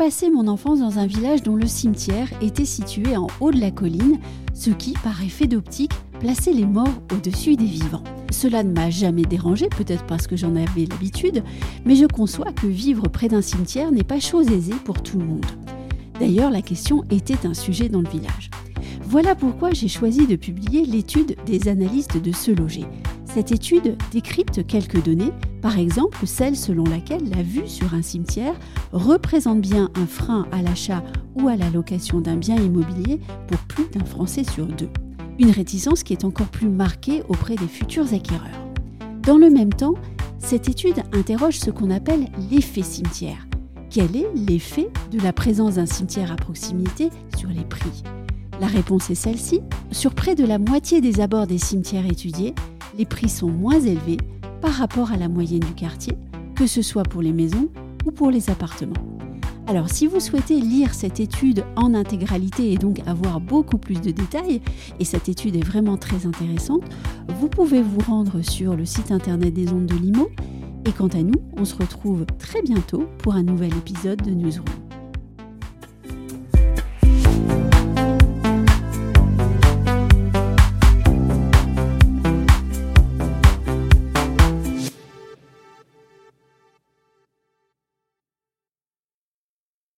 passé mon enfance dans un village dont le cimetière était situé en haut de la colline, ce qui, par effet d'optique, plaçait les morts au-dessus des vivants. Cela ne m'a jamais dérangé, peut-être parce que j'en avais l'habitude, mais je conçois que vivre près d'un cimetière n'est pas chose aisée pour tout le monde. D'ailleurs, la question était un sujet dans le village. Voilà pourquoi j'ai choisi de publier l'étude des analystes de Se Loger. Cette étude décrypte quelques données, par exemple celle selon laquelle la vue sur un cimetière représente bien un frein à l'achat ou à la location d'un bien immobilier pour plus d'un Français sur deux. Une réticence qui est encore plus marquée auprès des futurs acquéreurs. Dans le même temps, cette étude interroge ce qu'on appelle l'effet cimetière. Quel est l'effet de la présence d'un cimetière à proximité sur les prix? La réponse est celle-ci. Sur près de la moitié des abords des cimetières étudiés, les prix sont moins élevés par rapport à la moyenne du quartier, que ce soit pour les maisons ou pour les appartements. Alors si vous souhaitez lire cette étude en intégralité et donc avoir beaucoup plus de détails, et cette étude est vraiment très intéressante, vous pouvez vous rendre sur le site internet des ondes de Limo. Et quant à nous, on se retrouve très bientôt pour un nouvel épisode de Newsroom.